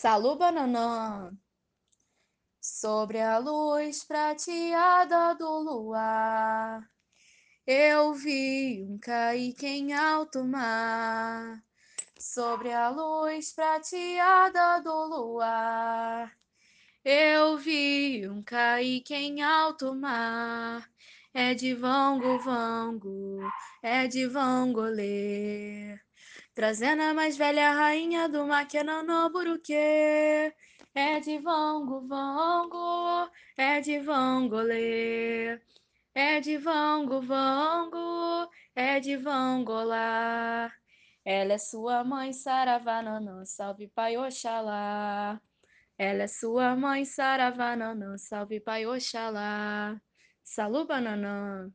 Salu bananã, sobre a luz prateada do luar, eu vi um caique em alto mar. Sobre a luz prateada do luar, eu vi um caique em alto mar. É de vango, vango, é de vangolê. Trazendo a mais velha rainha do Maquenanã Buruquê. É de vango, vango, é de vangolê. É de vango, vango, é de vangolá. Ela é sua mãe, Saravananã, salve pai Oxalá. Ela é sua mãe, Saravananã, salve pai Oxalá. Salu bananã.